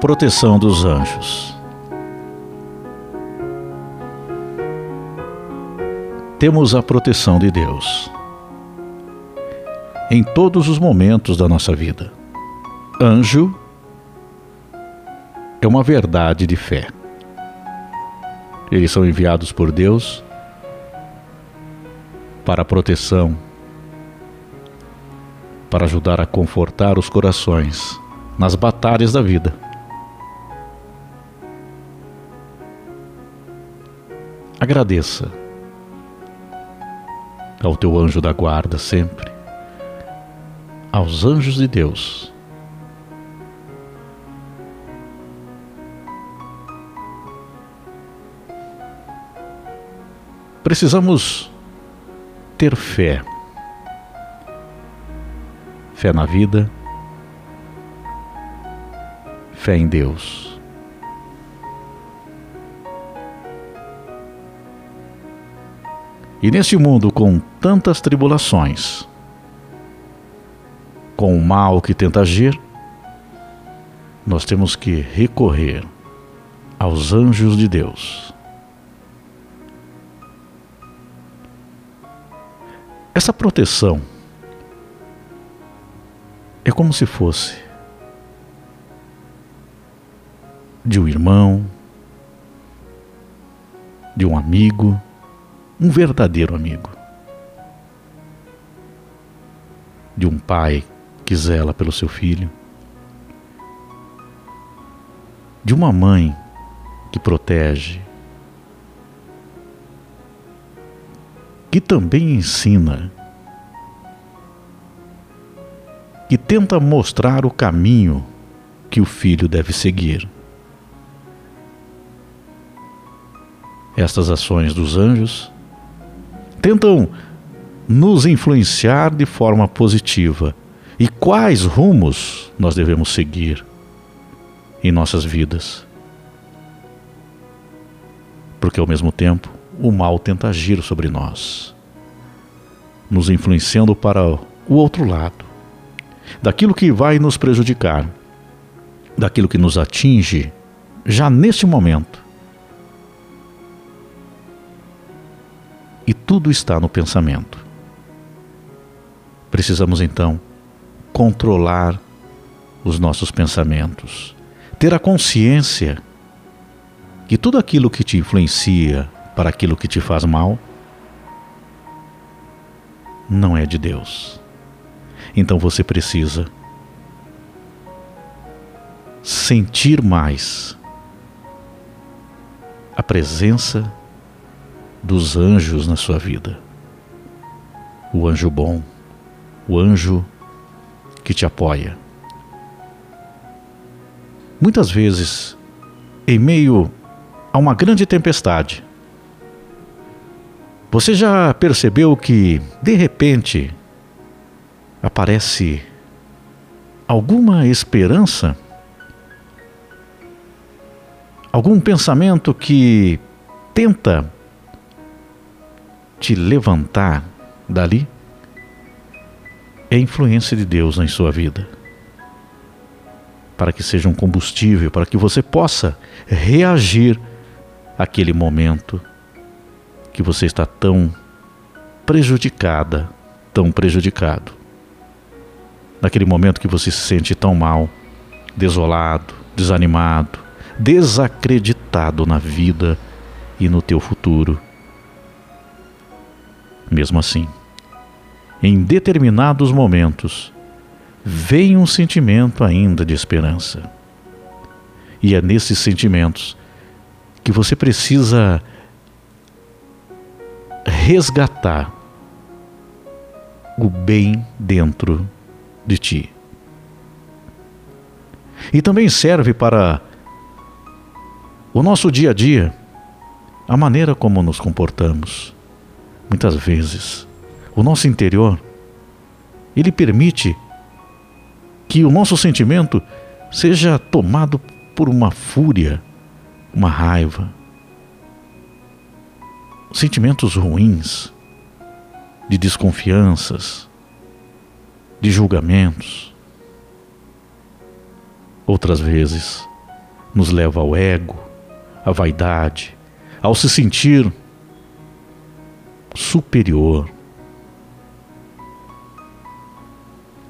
proteção dos anjos. Temos a proteção de Deus em todos os momentos da nossa vida. Anjo é uma verdade de fé. Eles são enviados por Deus para a proteção, para ajudar a confortar os corações nas batalhas da vida. Agradeça ao teu anjo da guarda sempre, aos anjos de Deus. Precisamos ter fé. Fé na vida, fé em Deus. E neste mundo com tantas tribulações, com o mal que tenta agir, nós temos que recorrer aos anjos de Deus. Essa proteção é como se fosse de um irmão, de um amigo, um verdadeiro amigo, de um pai que zela pelo seu filho, de uma mãe que protege, que também ensina, que tenta mostrar o caminho que o filho deve seguir. Estas ações dos anjos tentam nos influenciar de forma positiva e quais rumos nós devemos seguir em nossas vidas. Porque ao mesmo tempo o mal tenta agir sobre nós, nos influenciando para o outro lado, daquilo que vai nos prejudicar, daquilo que nos atinge já neste momento tudo está no pensamento. Precisamos então controlar os nossos pensamentos, ter a consciência que tudo aquilo que te influencia para aquilo que te faz mal não é de Deus. Então você precisa sentir mais a presença dos anjos na sua vida. O anjo bom, o anjo que te apoia. Muitas vezes, em meio a uma grande tempestade, você já percebeu que, de repente, aparece alguma esperança? Algum pensamento que tenta te levantar dali é influência de Deus em sua vida. Para que seja um combustível, para que você possa reagir àquele momento que você está tão prejudicada, tão prejudicado. Naquele momento que você se sente tão mal, desolado, desanimado, desacreditado na vida e no teu futuro mesmo assim, em determinados momentos, vem um sentimento ainda de esperança. E é nesses sentimentos que você precisa resgatar o bem dentro de ti. E também serve para o nosso dia a dia, a maneira como nos comportamos muitas vezes, o nosso interior, ele permite que o nosso sentimento seja tomado por uma fúria, uma raiva, sentimentos ruins, de desconfianças, de julgamentos. Outras vezes, nos leva ao ego, à vaidade, ao se sentir superior.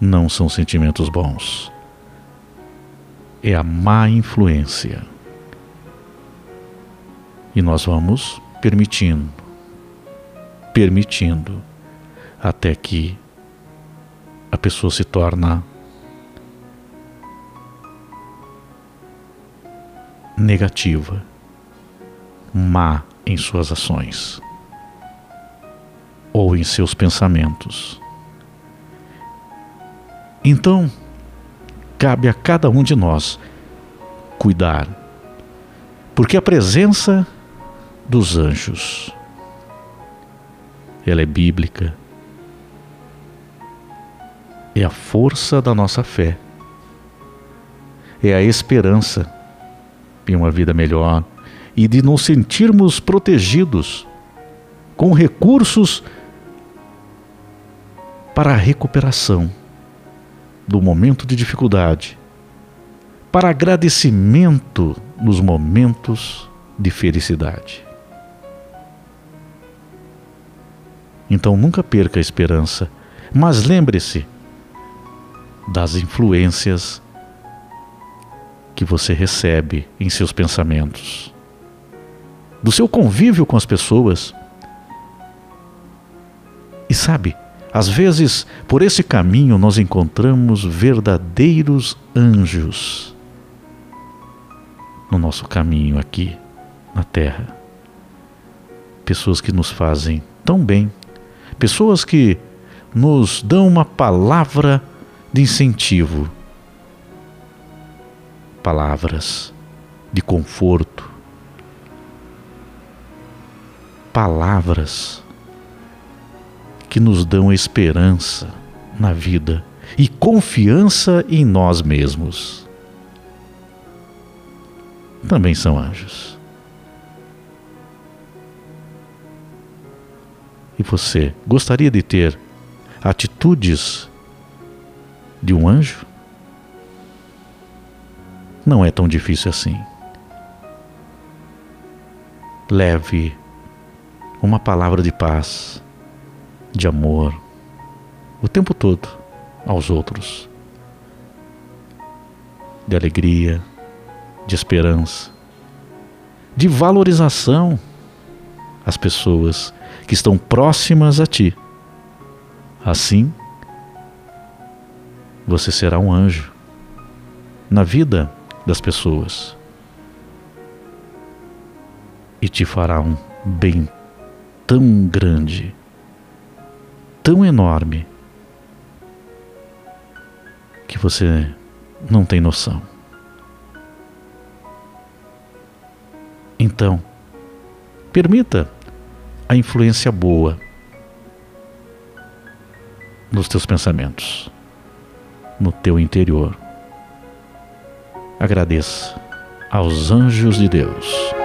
Não são sentimentos bons. É a má influência. E nós vamos permitindo, permitindo, até que a pessoa se torna negativa, má em suas ações ou em seus pensamentos. Então, cabe a cada um de nós cuidar, porque a presença dos anjos ela é bíblica, é a força da nossa fé, é a esperança em uma vida melhor e de nos sentirmos protegidos com recursos para a recuperação do momento de dificuldade, para agradecimento nos momentos de felicidade. Então nunca perca a esperança, mas lembre-se das influências que você recebe em seus pensamentos, do seu convívio com as pessoas. E sabe, às vezes, por esse caminho nós encontramos verdadeiros anjos no nosso caminho aqui na Terra. Pessoas que nos fazem tão bem, pessoas que nos dão uma palavra de incentivo. Palavras de conforto, palavras que nos dão esperança na vida e confiança em nós mesmos. Também são anjos. E você gostaria de ter atitudes de um anjo? não é tão difícil assim. Leve uma palavra de paz, de amor, o tempo todo aos outros, de alegria, de esperança, de valorização às pessoas que estão próximas a ti. Assim, você será um anjo na vida das pessoas e te fará um bem tão grande, tão enorme, que você não tem noção. Então, permita a influência boa nos teus pensamentos, no teu interior agradeça aos anjos de Deus.